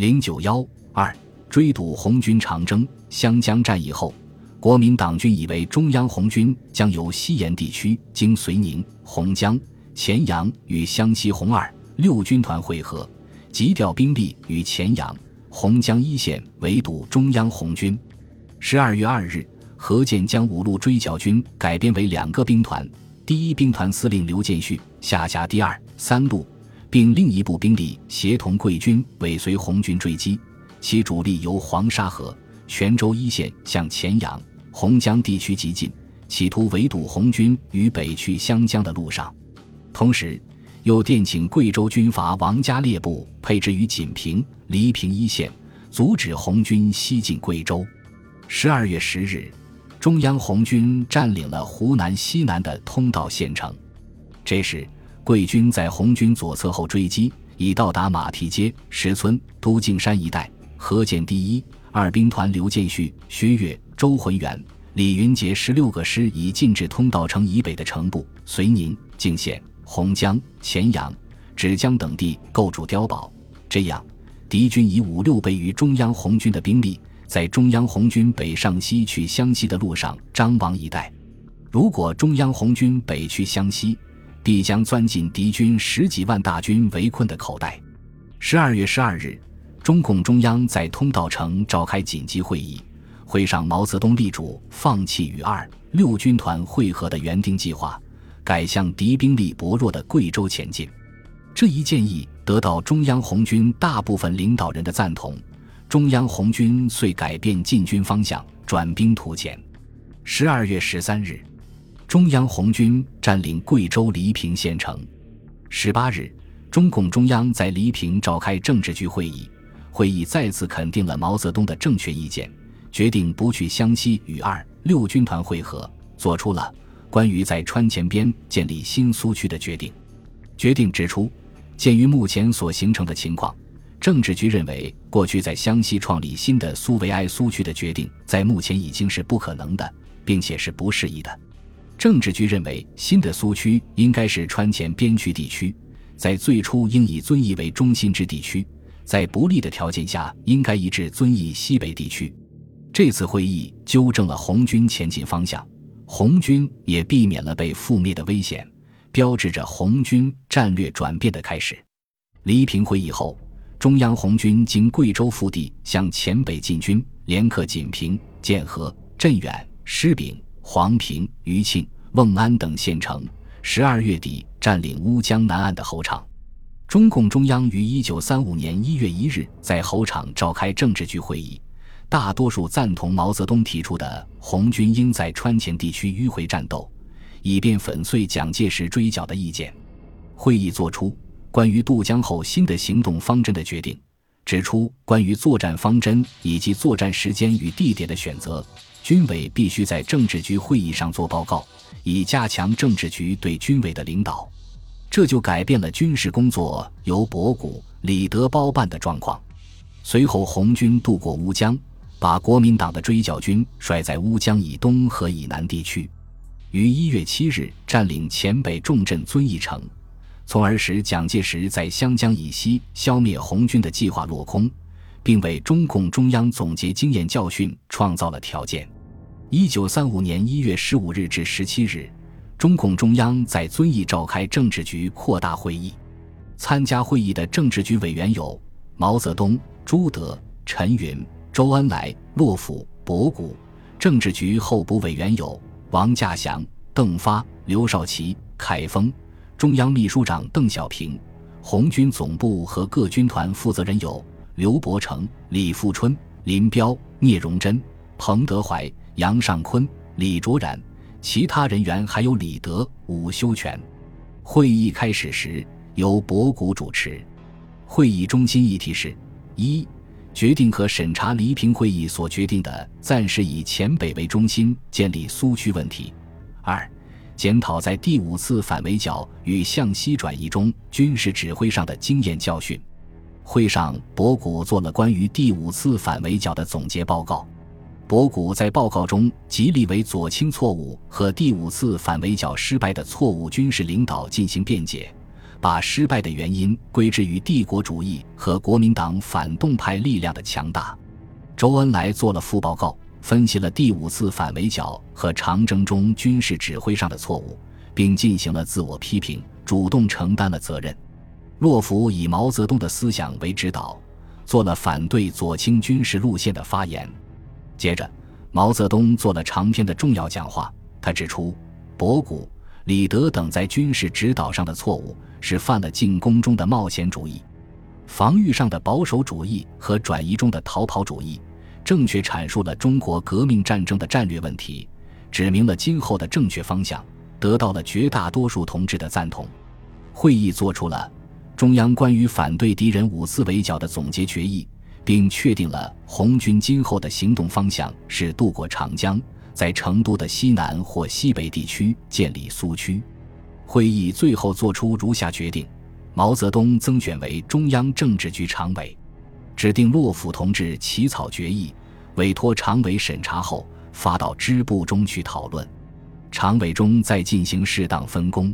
零九幺二追堵红军长征。湘江战役后，国民党军以为中央红军将由西沿地区经绥宁、洪江、黔阳与湘西红二六军团会合，急调兵力与黔阳、洪江一线围堵中央红军。十二月二日，何键将五路追剿军改编为两个兵团，第一兵团司令刘建绪下辖第二、三路，并另一部兵力协同贵军尾随红军追击，其主力由黄沙河。泉州一线向黔阳、洪江地区急进，企图围堵红军于北去湘江的路上。同时，又电请贵州军阀王家烈部配置于锦屏、黎平一线，阻止红军西进贵州。十二月十日，中央红军占领了湖南西南的通道县城。这时，贵军在红军左侧后追击，已到达马蹄街、石村、都敬山一带。何键第一。二兵团刘建绪、薛岳、周浑元、李云杰十六个师已进至通道城以北的城部绥宁、泾县、洪江、黔阳、芷江等地构筑碉堡。这样，敌军以五六倍于中央红军的兵力，在中央红军北上西去湘西的路上张望一带。如果中央红军北去湘西，必将钻进敌军十几万大军围困的口袋。十二月十二日。中共中央在通道城召开紧急会议，会上毛泽东力主放弃与二六军团会合的原定计划，改向敌兵力薄弱的贵州前进。这一建议得到中央红军大部分领导人的赞同，中央红军遂改变进军方向，转兵图前。十二月十三日，中央红军占领贵州黎平县城。十八日，中共中央在黎平召开政治局会议。会议再次肯定了毛泽东的正确意见，决定不去湘西与二六军团会合，做出了关于在川黔边建立新苏区的决定。决定指出，鉴于目前所形成的情况，政治局认为过去在湘西创立新的苏维埃苏区的决定，在目前已经是不可能的，并且是不适宜的。政治局认为，新的苏区应该是川黔边区地区，在最初应以遵义为中心之地区。在不利的条件下，应该移至遵义西北地区。这次会议纠正了红军前进方向，红军也避免了被覆灭的危险，标志着红军战略转变的开始。黎平会议后，中央红军经贵州腹地向黔北进军，连克锦屏、剑河、镇远、施秉、黄平、余庆、瓮安等县城。十二月底，占领乌江南岸的猴场。中共中央于一九三五年一月一日在猴场召开政治局会议，大多数赞同毛泽东提出的红军应在川黔地区迂回战斗，以便粉碎蒋介石追剿的意见。会议作出关于渡江后新的行动方针的决定，指出关于作战方针以及作战时间与地点的选择，军委必须在政治局会议上做报告，以加强政治局对军委的领导。这就改变了军事工作由博古、李德包办的状况。随后，红军渡过乌江，把国民党的追剿军甩在乌江以东和以南地区，于一月七日占领黔北重镇遵义城，从而使蒋介石在湘江以西消灭红军的计划落空，并为中共中央总结经验教训创造了条件。一九三五年一月十五日至十七日。中共中央在遵义召开政治局扩大会议，参加会议的政治局委员有毛泽东、朱德、陈云、周恩来、洛甫、博古；政治局候补委员有王稼祥、邓发、刘少奇、凯丰；中央秘书长邓小平；红军总部和各军团负责人有刘伯承、李富春、林彪、聂荣臻、彭德怀、杨尚昆、李卓然。其他人员还有李德、伍修权。会议开始时由博古主持。会议中心议题是：一、决定和审查黎平会议所决定的暂时以黔北为中心建立苏区问题；二、检讨在第五次反围剿与向西转移中军事指挥上的经验教训。会上，博古做了关于第五次反围剿的总结报告。博古在报告中极力为左倾错误和第五次反围剿失败的错误军事领导进行辩解，把失败的原因归之于帝国主义和国民党反动派力量的强大。周恩来做了副报告，分析了第五次反围剿和长征中军事指挥上的错误，并进行了自我批评，主动承担了责任。洛甫以毛泽东的思想为指导，做了反对左倾军事路线的发言。接着，毛泽东做了长篇的重要讲话，他指出，博古。李德等在军事指导上的错误是犯了进攻中的冒险主义、防御上的保守主义和转移中的逃跑主义，正确阐述了中国革命战争的战略问题，指明了今后的正确方向，得到了绝大多数同志的赞同。会议作出了中央关于反对敌人五次围剿的总结决议，并确定了红军今后的行动方向是渡过长江。在成都的西南或西北地区建立苏区。会议最后作出如下决定：毛泽东增选为中央政治局常委，指定洛甫同志起草决议，委托常委审查后发到支部中去讨论。常委中再进行适当分工，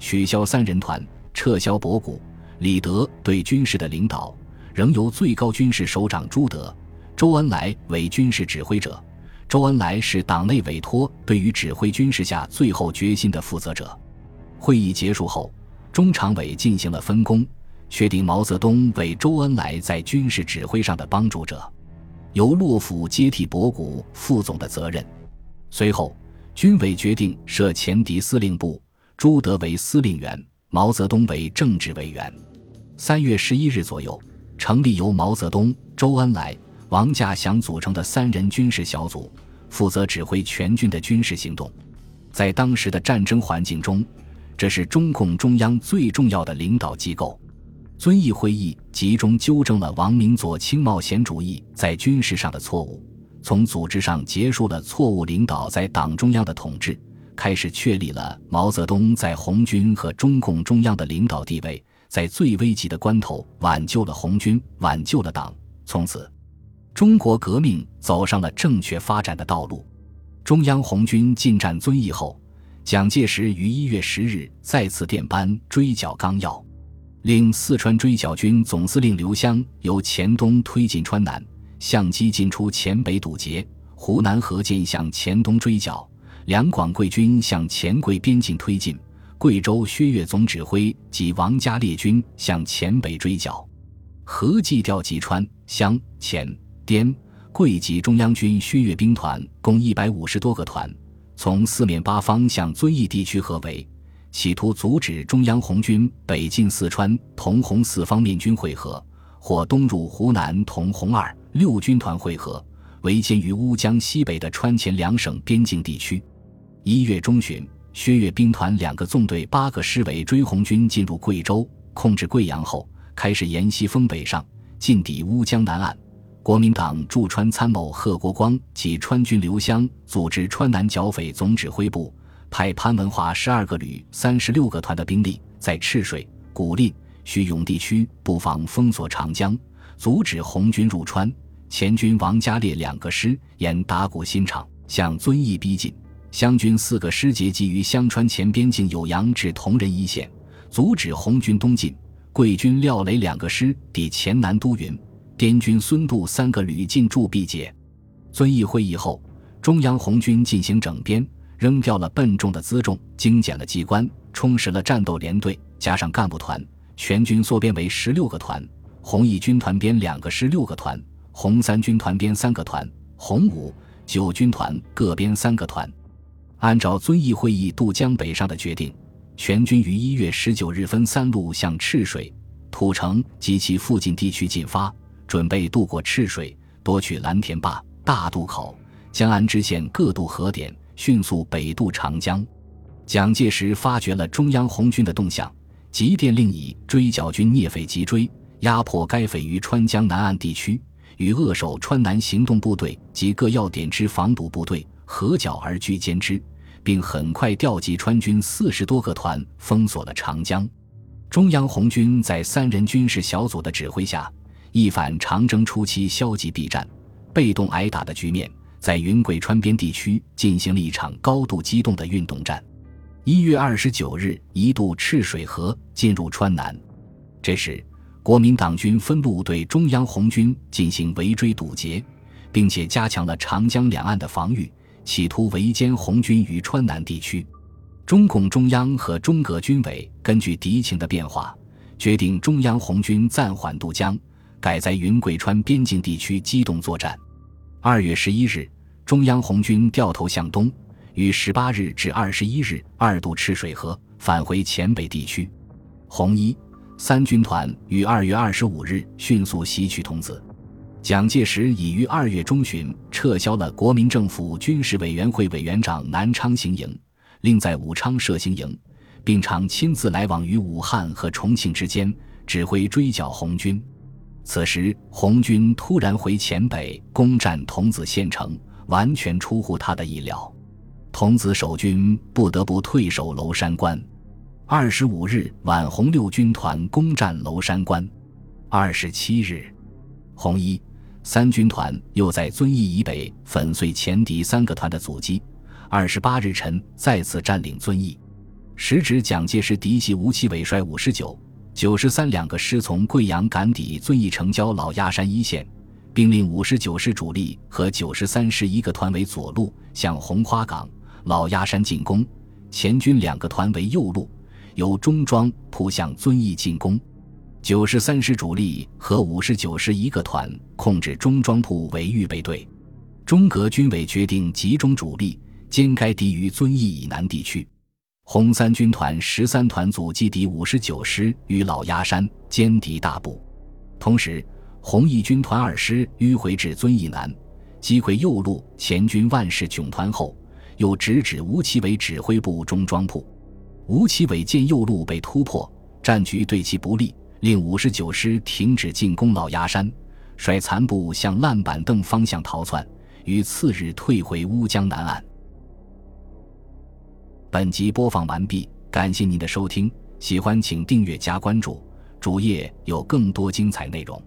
取消三人团，撤销博古、李德对军事的领导，仍由最高军事首长朱德、周恩来为军事指挥者。周恩来是党内委托对于指挥军事下最后决心的负责者。会议结束后，中常委进行了分工，确定毛泽东为周恩来在军事指挥上的帮助者，由洛甫接替博古副总的责任。随后，军委决定设前敌司令部，朱德为司令员，毛泽东为政治委员。三月十一日左右，成立由毛泽东、周恩来。王稼祥组成的三人军事小组，负责指挥全军的军事行动。在当时的战争环境中，这是中共中央最重要的领导机构。遵义会议集中纠正了王明左倾冒险主义在军事上的错误，从组织上结束了错误领导在党中央的统治，开始确立了毛泽东在红军和中共中央的领导地位，在最危急的关头挽救了红军，挽救了党。从此。中国革命走上了正确发展的道路。中央红军进占遵义后，蒋介石于一月十日再次电班追剿纲要，令四川追剿军总司令刘湘由黔东推进川南，相机进出黔北堵截；湖南何键向黔东追剿，两广桂军向黔桂边境推进；贵州薛岳总指挥及王家烈军向黔北追剿，合计调集川湘黔。滇桂籍中央军薛岳兵团共一百五十多个团，从四面八方向遵义地区合围，企图阻止中央红军北进四川同红四方面军会合，或东入湖南同红二六军团会合，围歼于乌江西北的川黔两省边境地区。一月中旬，薛岳兵团两个纵队八个师委追红军进入贵州，控制贵阳后，开始沿西风北上，进抵乌江南岸。国民党驻川参谋贺国光及川军刘湘组织川南剿匪总指挥部，派潘文华十二个旅、三十六个团的兵力，在赤水、古蔺、徐永地区布防封锁长江，阻止红军入川。前军王家烈两个师沿打鼓新场向遵义逼近，湘军四个师结集于湘川前边境酉阳至铜仁一线，阻止红军东进。桂军廖雷两个师抵黔南都匀。滇军孙渡三个旅进驻毕节。遵义会议后，中央红军进行整编，扔掉了笨重的辎重，精简了机关，充实了战斗连队，加上干部团，全军缩编为十六个团。红一军团编两个师六个团，红三军团编三个团，红五九军团各编三个团。按照遵义会议渡江北上的决定，全军于一月十九日分三路向赤水、土城及其附近地区进发。准备渡过赤水，夺取蓝田坝、大渡口、江安支线各渡河点，迅速北渡长江。蒋介石发觉了中央红军的动向，急电令以追剿军聂匪急追，压迫该匪于川江南岸地区，与扼守川南行动部队及各要点之防堵部队合剿而拒歼之，并很快调集川军四十多个团封锁了长江。中央红军在三人军事小组的指挥下。一反长征初期消极避战、被动挨打的局面，在云贵川边地区进行了一场高度机动的运动战。一月二十九日，一渡赤水河，进入川南。这时，国民党军分路对中央红军进行围追堵截，并且加强了长江两岸的防御，企图围歼红军于川南地区。中共中央和中革军委根据敌情的变化，决定中央红军暂缓渡江，改在云贵川边境地区机动作战。二月十一日，中央红军掉头向东，于十八日至二十一日二渡赤水河，返回黔北地区。红一。三军团于二月二十五日迅速袭取桐梓，蒋介石已于二月中旬撤销了国民政府军事委员会委员长南昌行营，另在武昌设行营，并常亲自来往于武汉和重庆之间，指挥追剿红军。此时，红军突然回黔北攻占桐梓县城，完全出乎他的意料，桐梓守军不得不退守娄山关。二十五日晚，红六军团攻占娄山关。二十七日，红一、三军团又在遵义以北粉碎前敌三个团的阻击。二十八日晨，再次占领遵义。时值蒋介石嫡系吴奇伟率五十九、九十三两个师从贵阳赶抵遵义城郊老鸭山一线，并令五十九师主力和九十三师一个团为左路向红花岗、老鸭山进攻，前军两个团为右路。由中庄扑向遵义进攻，九十三师主力和五十九师一个团控制中庄铺为预备队。中革军委决定集中主力歼该敌于遵义以南地区。红三军团十三团组击敌五十九师于老鸭山歼敌大部，同时红一军团二师迂回至遵义南，击溃右路前军万事囧团后，又直指吴奇伟指挥部中庄铺。吴奇伟见右路被突破，战局对其不利，令五十九师停止进攻老鸦山，率残部向烂板凳方向逃窜，于次日退回乌江南岸。本集播放完毕，感谢您的收听，喜欢请订阅加关注，主页有更多精彩内容。